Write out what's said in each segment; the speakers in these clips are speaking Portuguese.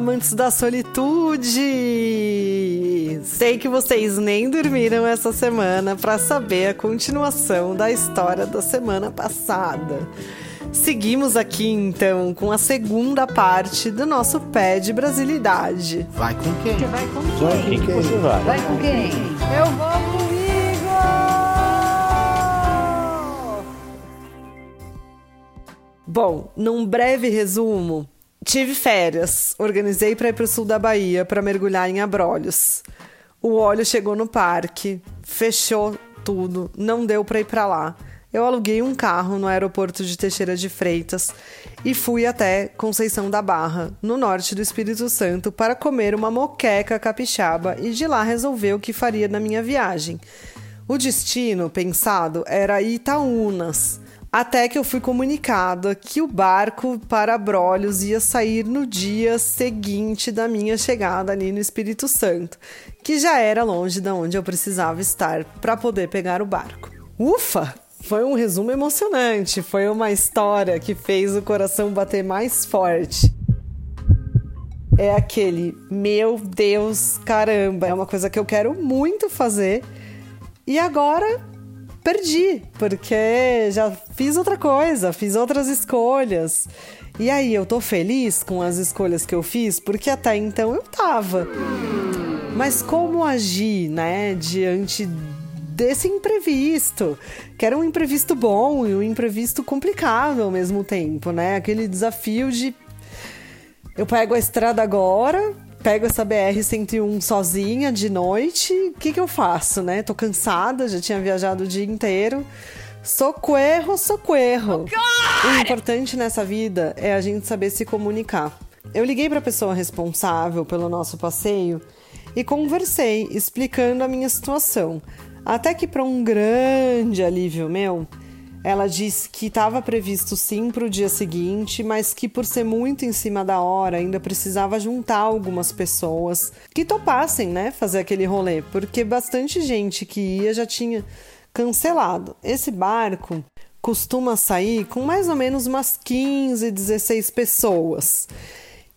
amantes da solitude! Sei que vocês nem dormiram essa semana para saber a continuação da história da semana passada. Seguimos aqui então com a segunda parte do nosso pé de brasilidade. Vai com quem? Você vai com Vai com quem? quem você vai? Vai com quem? Eu vou comigo! Bom, num breve resumo, tive férias, organizei para ir para o sul da Bahia para mergulhar em Abrolhos. O óleo chegou no parque, fechou tudo, não deu para ir para lá. Eu aluguei um carro no aeroporto de Teixeira de Freitas e fui até Conceição da Barra, no norte do Espírito Santo, para comer uma moqueca capixaba e de lá resolver o que faria na minha viagem. O destino pensado era Itaúnas, até que eu fui comunicada que o barco para Abrolhos ia sair no dia seguinte da minha chegada ali no Espírito Santo, que já era longe da onde eu precisava estar para poder pegar o barco. Ufa! Foi um resumo emocionante, foi uma história que fez o coração bater mais forte. É aquele, meu Deus, caramba, é uma coisa que eu quero muito fazer e agora perdi, porque já fiz outra coisa, fiz outras escolhas. E aí, eu tô feliz com as escolhas que eu fiz, porque até então eu tava. Mas como agir, né, diante desse imprevisto? Que era um imprevisto bom e um imprevisto complicado ao mesmo tempo, né? Aquele desafio de eu pego a estrada agora, pego essa BR-101 sozinha de noite, o que, que eu faço, né? Tô cansada, já tinha viajado o dia inteiro. Socorro, socorro. o importante nessa vida é a gente saber se comunicar. Eu liguei para a pessoa responsável pelo nosso passeio e conversei, explicando a minha situação. Até que, para um grande alívio meu, ela disse que estava previsto sim para o dia seguinte, mas que por ser muito em cima da hora ainda precisava juntar algumas pessoas que topassem, né, fazer aquele rolê, porque bastante gente que ia já tinha cancelado. Esse barco costuma sair com mais ou menos umas 15, 16 pessoas.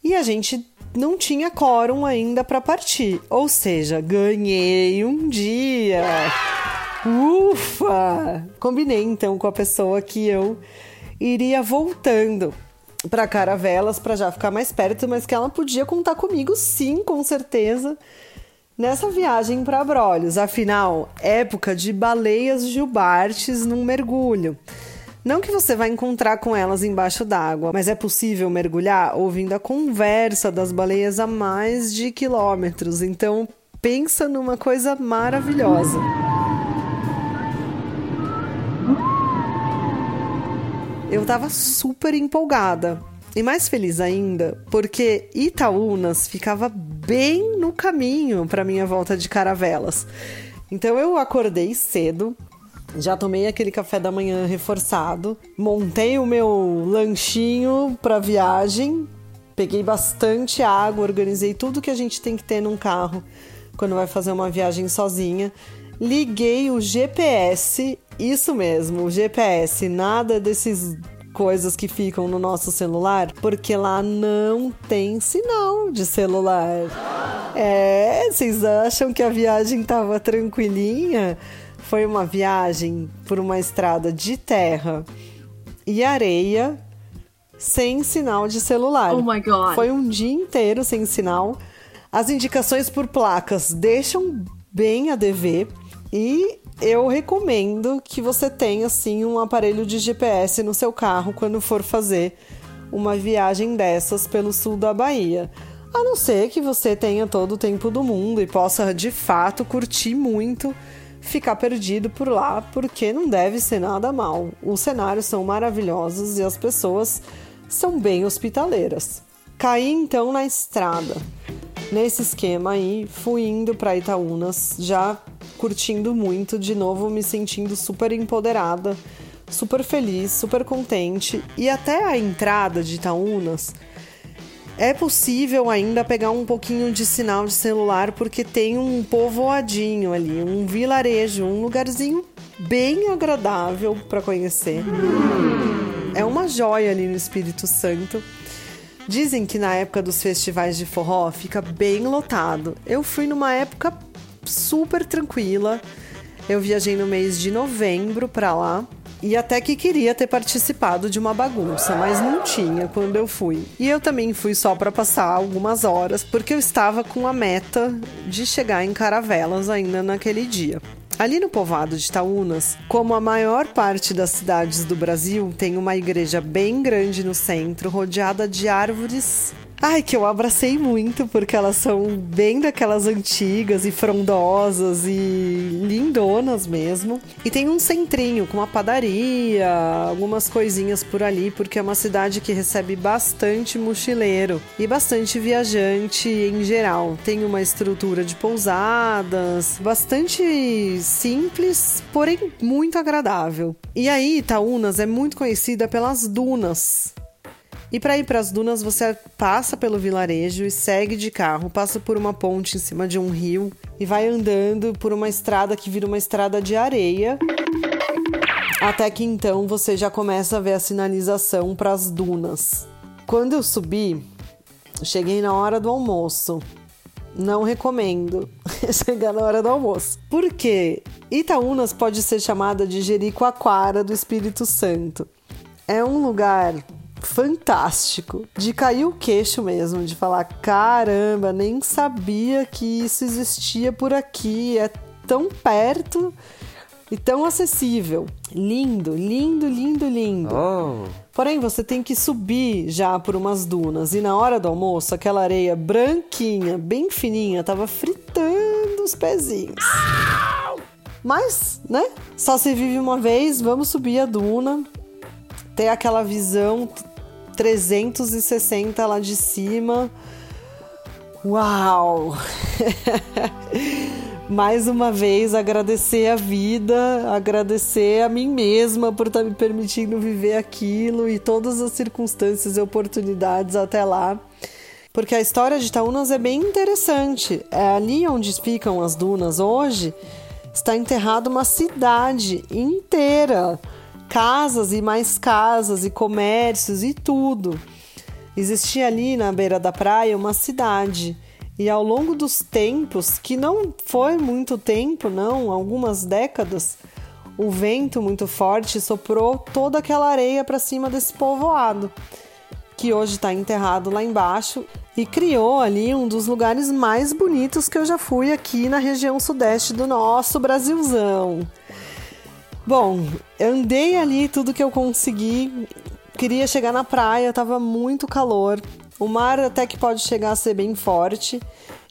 E a gente não tinha quórum ainda para partir, ou seja, ganhei um dia. Ufa! Combinei então com a pessoa que eu iria voltando para Caravelas para já ficar mais perto, mas que ela podia contar comigo sim, com certeza, nessa viagem para Abrolhos. Afinal, época de baleias jubartes num mergulho. Não que você vai encontrar com elas embaixo d'água, mas é possível mergulhar ouvindo a conversa das baleias a mais de quilômetros. Então, pensa numa coisa maravilhosa. Eu tava super empolgada. E mais feliz ainda, porque Itaúnas ficava bem no caminho para minha volta de caravelas. Então eu acordei cedo, já tomei aquele café da manhã reforçado, montei o meu lanchinho para viagem, peguei bastante água, organizei tudo que a gente tem que ter num carro quando vai fazer uma viagem sozinha. Liguei o GPS, isso mesmo, o GPS, nada desses coisas que ficam no nosso celular, porque lá não tem sinal de celular. É, vocês acham que a viagem tava tranquilinha? Foi uma viagem por uma estrada de terra e areia sem sinal de celular. Oh my God. Foi um dia inteiro sem sinal. As indicações por placas deixam bem a dever e eu recomendo que você tenha assim um aparelho de GPS no seu carro quando for fazer uma viagem dessas pelo sul da Bahia. A não ser que você tenha todo o tempo do mundo e possa de fato curtir muito ficar perdido por lá, porque não deve ser nada mal. Os cenários são maravilhosos e as pessoas são bem hospitaleiras. Caí então na estrada. Nesse esquema aí, fui indo para Itaúnas, já curtindo muito, de novo me sentindo super empoderada, super feliz, super contente. E até a entrada de Itaúnas, é possível ainda pegar um pouquinho de sinal de celular porque tem um povoadinho ali, um vilarejo, um lugarzinho bem agradável para conhecer. É uma joia ali no Espírito Santo. Dizem que na época dos festivais de forró fica bem lotado. Eu fui numa época super tranquila. Eu viajei no mês de novembro para lá e até que queria ter participado de uma bagunça, mas não tinha quando eu fui. E eu também fui só para passar algumas horas, porque eu estava com a meta de chegar em Caravelas ainda naquele dia. Ali no povoado de Taunas, como a maior parte das cidades do Brasil, tem uma igreja bem grande no centro, rodeada de árvores Ai, que eu abracei muito, porque elas são bem daquelas antigas e frondosas e lindonas mesmo. E tem um centrinho com uma padaria, algumas coisinhas por ali, porque é uma cidade que recebe bastante mochileiro e bastante viajante em geral. Tem uma estrutura de pousadas, bastante simples, porém muito agradável. E aí, Itaúnas é muito conhecida pelas dunas. E para ir para as dunas, você passa pelo vilarejo e segue de carro, passa por uma ponte em cima de um rio e vai andando por uma estrada que vira uma estrada de areia. Até que então você já começa a ver a sinalização para as dunas. Quando eu subi, cheguei na hora do almoço. Não recomendo chegar na hora do almoço. Por quê? Itaúnas pode ser chamada de Jericoacoara do Espírito Santo. É um lugar fantástico. De cair o queixo mesmo, de falar: caramba, nem sabia que isso existia por aqui, é tão perto e tão acessível. Lindo, lindo, lindo, lindo. Oh. Porém, você tem que subir já por umas dunas e na hora do almoço, aquela areia branquinha, bem fininha, tava fritando os pezinhos. Mas, né? Só se vive uma vez, vamos subir a duna, ter aquela visão 360 lá de cima. Uau! Mais uma vez agradecer a vida, agradecer a mim mesma por estar me permitindo viver aquilo e todas as circunstâncias e oportunidades até lá. Porque a história de Taunas é bem interessante. É ali onde ficam as dunas hoje, está enterrada uma cidade inteira casas e mais casas e comércios e tudo. Existia ali na beira da praia uma cidade. E ao longo dos tempos, que não foi muito tempo, não, algumas décadas, o vento muito forte soprou toda aquela areia para cima desse povoado, que hoje está enterrado lá embaixo, e criou ali um dos lugares mais bonitos que eu já fui aqui na região sudeste do nosso Brasilzão. Bom, andei ali tudo que eu consegui. Queria chegar na praia, tava muito calor. O mar até que pode chegar a ser bem forte.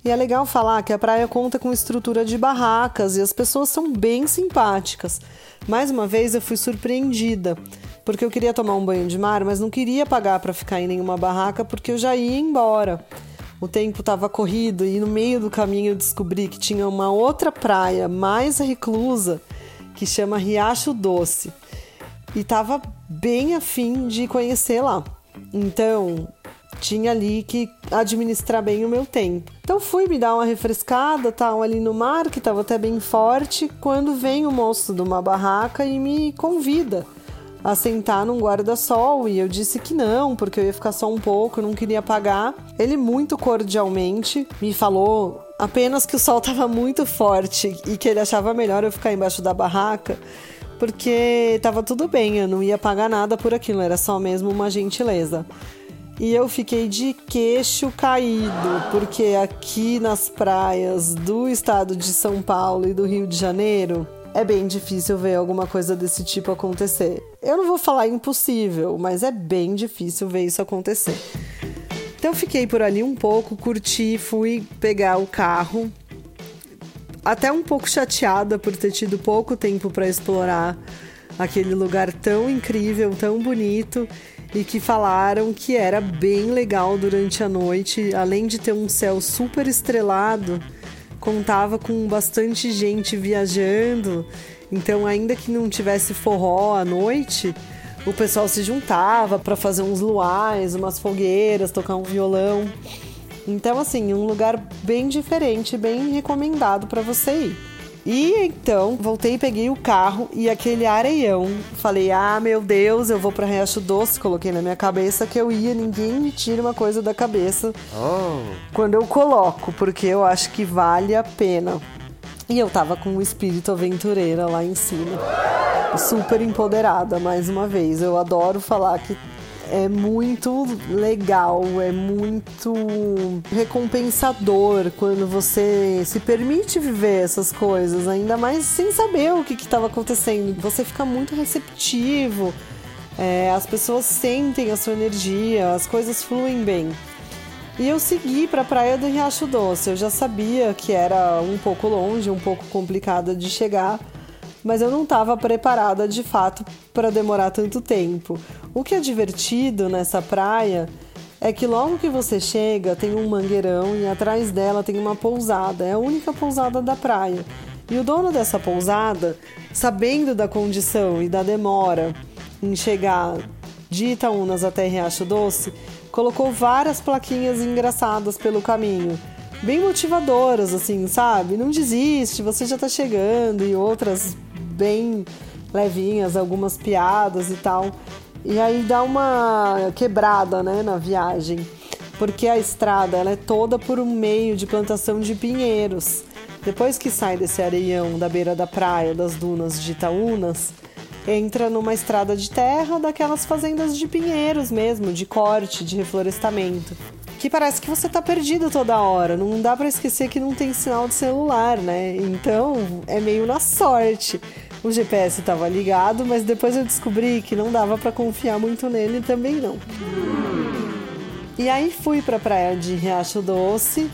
E é legal falar que a praia conta com estrutura de barracas e as pessoas são bem simpáticas. Mais uma vez eu fui surpreendida, porque eu queria tomar um banho de mar, mas não queria pagar para ficar em nenhuma barraca porque eu já ia embora. O tempo estava corrido e no meio do caminho eu descobri que tinha uma outra praia mais reclusa que chama Riacho Doce. E tava bem afim de conhecer lá. Então, tinha ali que administrar bem o meu tempo. Então fui me dar uma refrescada, tal, ali no mar, que estava até bem forte, quando vem o moço de uma barraca e me convida a sentar num guarda-sol e eu disse que não, porque eu ia ficar só um pouco, não queria pagar. Ele muito cordialmente me falou apenas que o sol estava muito forte e que ele achava melhor eu ficar embaixo da barraca, porque estava tudo bem, eu não ia pagar nada por aquilo, era só mesmo uma gentileza. E eu fiquei de queixo caído, porque aqui nas praias do estado de São Paulo e do Rio de Janeiro, é bem difícil ver alguma coisa desse tipo acontecer. Eu não vou falar impossível, mas é bem difícil ver isso acontecer. Então fiquei por ali um pouco, curti, fui pegar o carro. Até um pouco chateada por ter tido pouco tempo para explorar aquele lugar tão incrível, tão bonito e que falaram que era bem legal durante a noite, além de ter um céu super estrelado contava com bastante gente viajando, então ainda que não tivesse forró à noite, o pessoal se juntava para fazer uns luais, umas fogueiras, tocar um violão. Então assim, um lugar bem diferente, bem recomendado para você ir. E então voltei, peguei o carro e aquele areião. Falei, ah, meu Deus, eu vou para Riacho Doce. Coloquei na minha cabeça que eu ia, ninguém me tira uma coisa da cabeça oh. quando eu coloco, porque eu acho que vale a pena. E eu tava com o espírito aventureira lá em cima. Super empoderada, mais uma vez. Eu adoro falar que é muito legal, é muito recompensador quando você se permite viver essas coisas, ainda mais sem saber o que estava acontecendo. Você fica muito receptivo, é, as pessoas sentem a sua energia, as coisas fluem bem. E eu segui para a praia do Riacho Doce. Eu já sabia que era um pouco longe, um pouco complicada de chegar, mas eu não estava preparada de fato para demorar tanto tempo. O que é divertido nessa praia é que logo que você chega tem um mangueirão e atrás dela tem uma pousada, é a única pousada da praia. E o dono dessa pousada, sabendo da condição e da demora em chegar de Itaúnas até Riacho Doce, colocou várias plaquinhas engraçadas pelo caminho bem motivadoras, assim, sabe? Não desiste, você já tá chegando, e outras bem levinhas, algumas piadas e tal. E aí dá uma quebrada, né, na viagem, porque a estrada ela é toda por um meio de plantação de pinheiros. Depois que sai desse areião da beira da praia, das dunas de Itaúnas, entra numa estrada de terra daquelas fazendas de pinheiros mesmo, de corte, de reflorestamento. Que parece que você tá perdido toda hora. Não dá para esquecer que não tem sinal de celular, né? Então é meio na sorte. O GPS estava ligado, mas depois eu descobri que não dava para confiar muito nele também não. E aí fui para a praia de Riacho Doce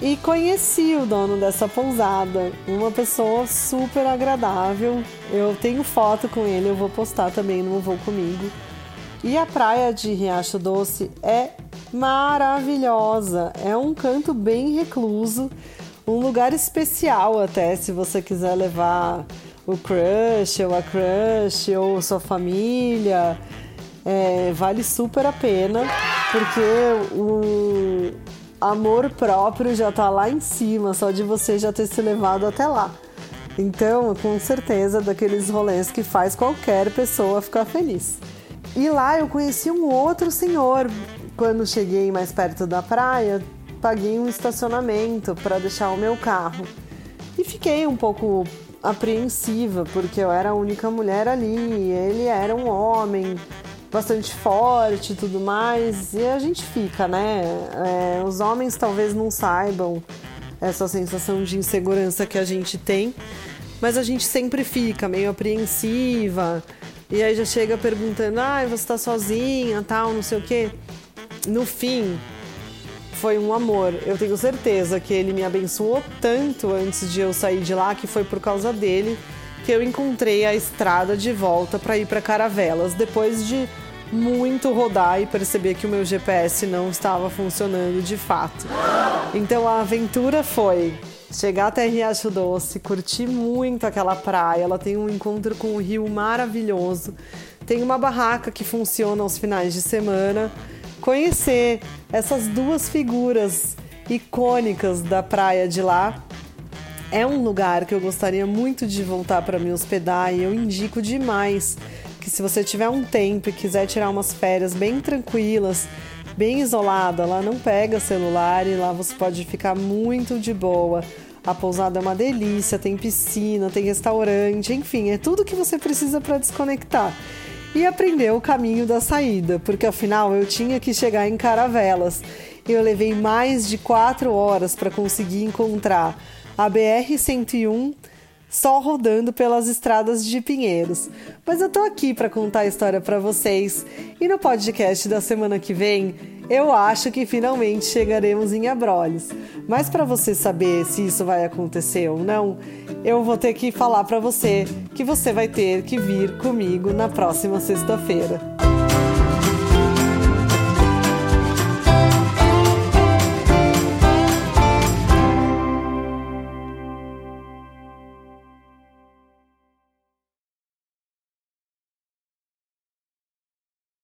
e conheci o dono dessa pousada, uma pessoa super agradável. Eu tenho foto com ele, eu vou postar também no Vou Comigo. E a praia de Riacho Doce é maravilhosa, é um canto bem recluso, um lugar especial até se você quiser levar o crush ou a crush ou sua família. É, vale super a pena, porque o amor próprio já tá lá em cima, só de você já ter se levado até lá. Então, com certeza, daqueles rolês que faz qualquer pessoa ficar feliz. E lá eu conheci um outro senhor. Quando cheguei mais perto da praia, paguei um estacionamento para deixar o meu carro. E fiquei um pouco apreensiva, porque eu era a única mulher ali, ele era um homem bastante forte e tudo mais, e a gente fica, né? É, os homens talvez não saibam essa sensação de insegurança que a gente tem, mas a gente sempre fica meio apreensiva, e aí já chega perguntando: ah, você tá sozinha, tal, não sei o quê. No fim, foi um amor. Eu tenho certeza que ele me abençoou tanto antes de eu sair de lá que foi por causa dele que eu encontrei a estrada de volta para ir para Caravelas depois de muito rodar e perceber que o meu GPS não estava funcionando de fato. Então a aventura foi chegar até Riacho Doce, curtir muito aquela praia. Ela tem um encontro com o rio maravilhoso. Tem uma barraca que funciona aos finais de semana conhecer essas duas figuras icônicas da praia de lá. É um lugar que eu gostaria muito de voltar para me hospedar e eu indico demais que se você tiver um tempo e quiser tirar umas férias bem tranquilas, bem isolada, lá não pega celular e lá você pode ficar muito de boa. A pousada é uma delícia, tem piscina, tem restaurante, enfim, é tudo que você precisa para desconectar e aprender o caminho da saída, porque afinal eu tinha que chegar em Caravelas. Eu levei mais de quatro horas para conseguir encontrar a BR-101 só rodando pelas estradas de Pinheiros. Mas eu tô aqui para contar a história para vocês e no podcast da semana que vem eu acho que finalmente chegaremos em Abrolhos. Mas para você saber se isso vai acontecer ou não, eu vou ter que falar para você que você vai ter que vir comigo na próxima sexta-feira.